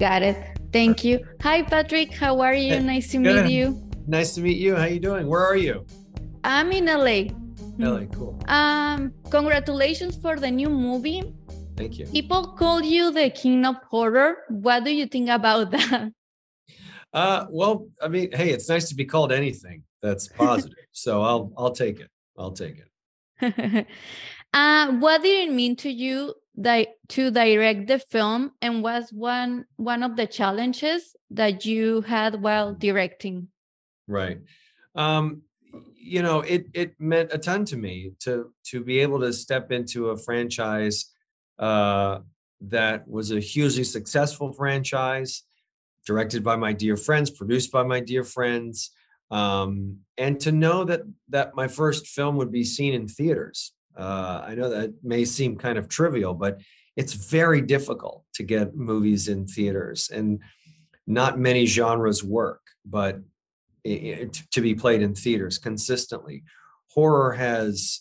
Got it. Thank you. Hi, Patrick. How are you? Nice to Good. meet you. Nice to meet you. How you doing? Where are you? I'm in LA. LA, cool. Um, congratulations for the new movie. Thank you. People call you the king of horror. What do you think about that? Uh, well, I mean, hey, it's nice to be called anything that's positive. so I'll I'll take it. I'll take it. uh, what did it mean to you di- to direct the film, and was one one of the challenges that you had while directing? Right. Um, you know, it it meant a ton to me to to be able to step into a franchise uh, that was a hugely successful franchise, directed by my dear friends, produced by my dear friends, um, and to know that that my first film would be seen in theaters. Uh, I know that may seem kind of trivial, but it's very difficult to get movies in theaters, and not many genres work. But i- i- to be played in theaters consistently. Horror has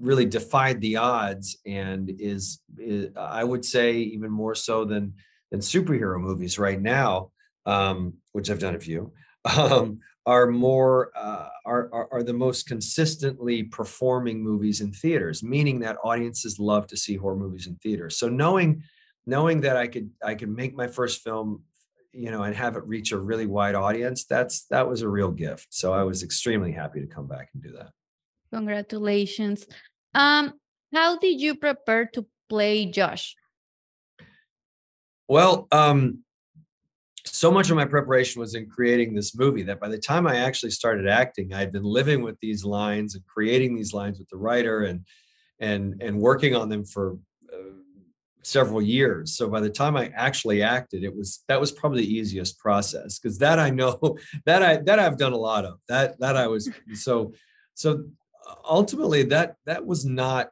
really defied the odds and is, is I would say even more so than than superhero movies right now, um, which I've done a few, um, are more uh, are, are are the most consistently performing movies in theaters, meaning that audiences love to see horror movies in theaters. So knowing knowing that I could I could make my first film you know and have it reach a really wide audience that's that was a real gift so i was extremely happy to come back and do that Congratulations. Um, how did you prepare to play Josh? well um so much of my preparation was in creating this movie that by the time i actually started acting i'd been living with these lines and creating these lines with the writer and and and working on them for uh, several years. So by the time i actually acted it was that was probably the easiest process because that i know that i that i've done a lot of that that i was so so ultimately that that was not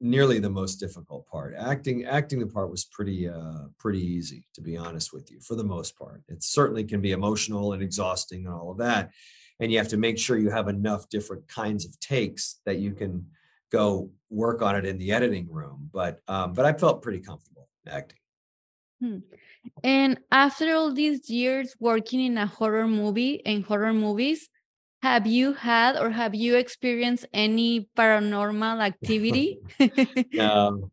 nearly the most difficult part. Acting acting the part was pretty uh pretty easy to be honest with you for the most part. It certainly can be emotional and exhausting and all of that and you have to make sure you have enough different kinds of takes that you can go work on it in the editing room but um but i felt pretty comfortable acting. And after all these years working in a horror movie and horror movies, have you had or have you experienced any paranormal activity? no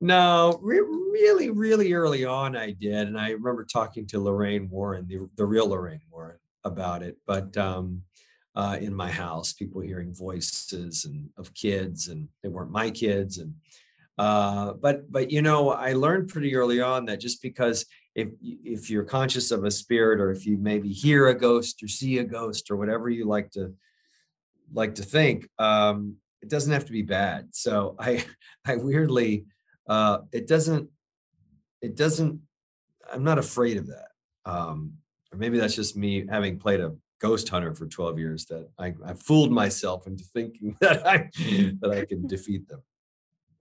no re- really really early on i did and i remember talking to lorraine warren the, the real lorraine warren about it but um uh, in my house people hearing voices and of kids and they weren't my kids and uh but but you know i learned pretty early on that just because if if you're conscious of a spirit or if you maybe hear a ghost or see a ghost or whatever you like to like to think um it doesn't have to be bad. So i i weirdly uh it doesn't it doesn't i'm not afraid of that. Um or maybe that's just me having played a ghost hunter for 12 years that i i fooled myself into thinking that i that i can defeat them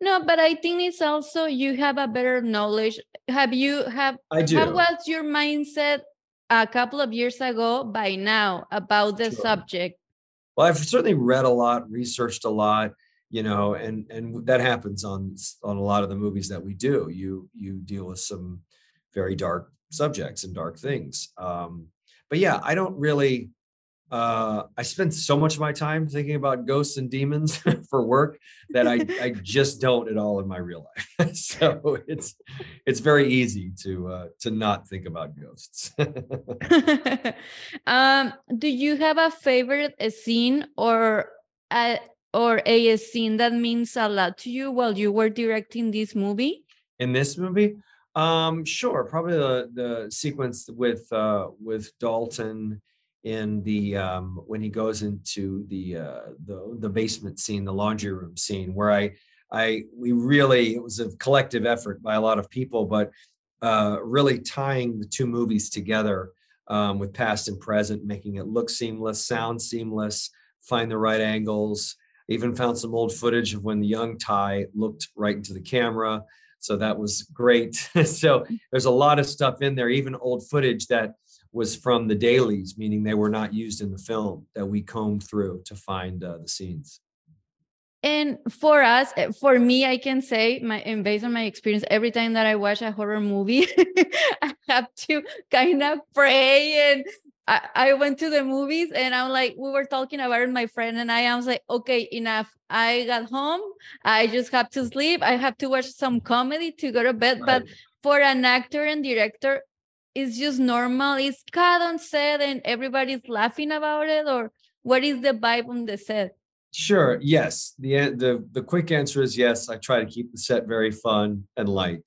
no, but I think it's also you have a better knowledge. Have you have i do how was your mindset a couple of years ago by now about the Sure. subject? well i've certainly read a lot researched a lot you know and and that happens on on a lot of the movies that we do you you deal with some very dark subjects and dark things um but yeah i don't really uh i spend so much of my time thinking about ghosts and demons for work that i i just don't at all in my real life. So it's it's very easy to uh to not think about ghosts. Um, do you have a favorite scene or a or a scene that means a lot to you while you were directing this movie? in this movie? Um sure probably the the sequence with uh with dalton in the um when he goes into the uh the the basement scene the laundry room scene where i i we really it was a collective effort by a lot of people but uh really tying the two movies together um with past and present making it look seamless sound seamless find the right angles. Even found some old footage of when the young ty looked right into the camera so that was great. So there's a lot of stuff in there even old footage that was from the dailies meaning they were not used in the film that we combed through to find uh, the scenes And for us, eh, for me, I can say, my and based on my experience, every time that I watch a horror movie, I have to kind of pray. And I, I went to the movies, and I'm like, we were talking about it, my friend and I. I was like, okay, enough. I got home. I just have to sleep. I have to watch some comedy to go to bed. Right. But for an actor and director, it's just normal. It's cut on set, and everybody's laughing about it, or what is the vibe on the set? Sure. Yes. The the the quick answer is yes. I try to keep the set very fun and light.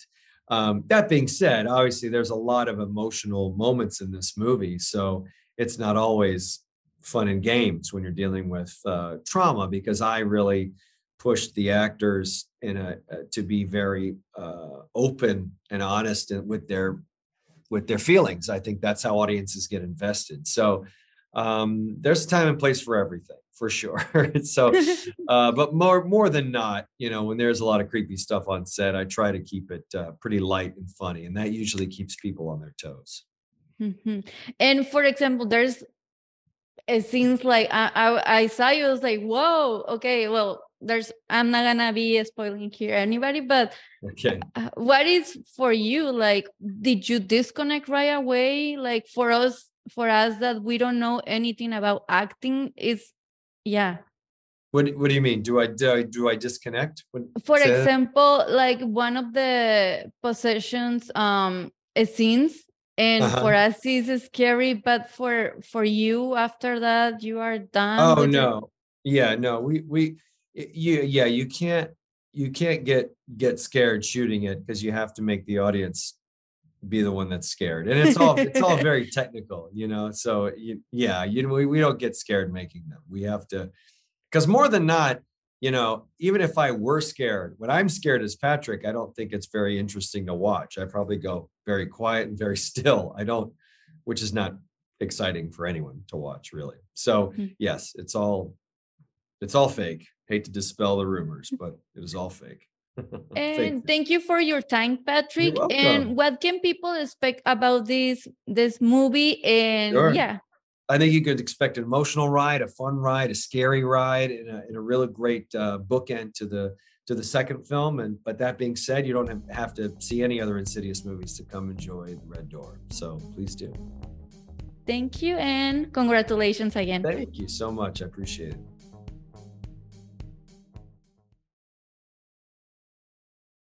Um, that being said, obviously there's a lot of emotional moments in this movie, so it's not always fun and games when you're dealing with uh, trauma because I really pushed the actors in a uh, to be very uh, open and honest with their with their feelings. I think that's how audiences get invested. So um, there's a time and place for everything for sure. so, uh, but more more than not, you know, when there's a lot of creepy stuff on set, I try to keep it uh, pretty light and funny, and that usually keeps people on their toes. Mm-hmm. And for example, there's it seems like I, I I saw you. I was like, whoa, okay, well, there's I'm not gonna be spoiling here anybody, but okay, uh, what is for you? Like, did you disconnect right away? Like for us, for us that we don't know anything about acting, is yeah. What What do you mean? Do I do I, do I disconnect? For example, like one of the possessions um scenes, and uh-huh. for us is scary, but for for you after that you are done. Oh no, it? yeah, no, we we you yeah you can't you can't get get scared shooting it because you have to make the audience be the one that's scared and it's all it's all very technical you know so you, yeah you we, we don't get scared making them we have to because more than not you know even if i were scared when i'm scared as patrick i don't think it's very interesting to watch i probably go very quiet and very still i don't which is not exciting for anyone to watch really so mm-hmm. yes it's all it's all fake. Hate to dispel the rumors but it is all fake. And thank you for your time patrick. And what can people expect about this this movie? And sure. yeah. I think you could expect an emotional ride a fun ride a scary ride and a, and a really great uh, bookend to the to the second film. And but that being said you don't have to see any other insidious movies to come enjoy the red door. So please do. Thank you and congratulations again. Thank you so much. I appreciate it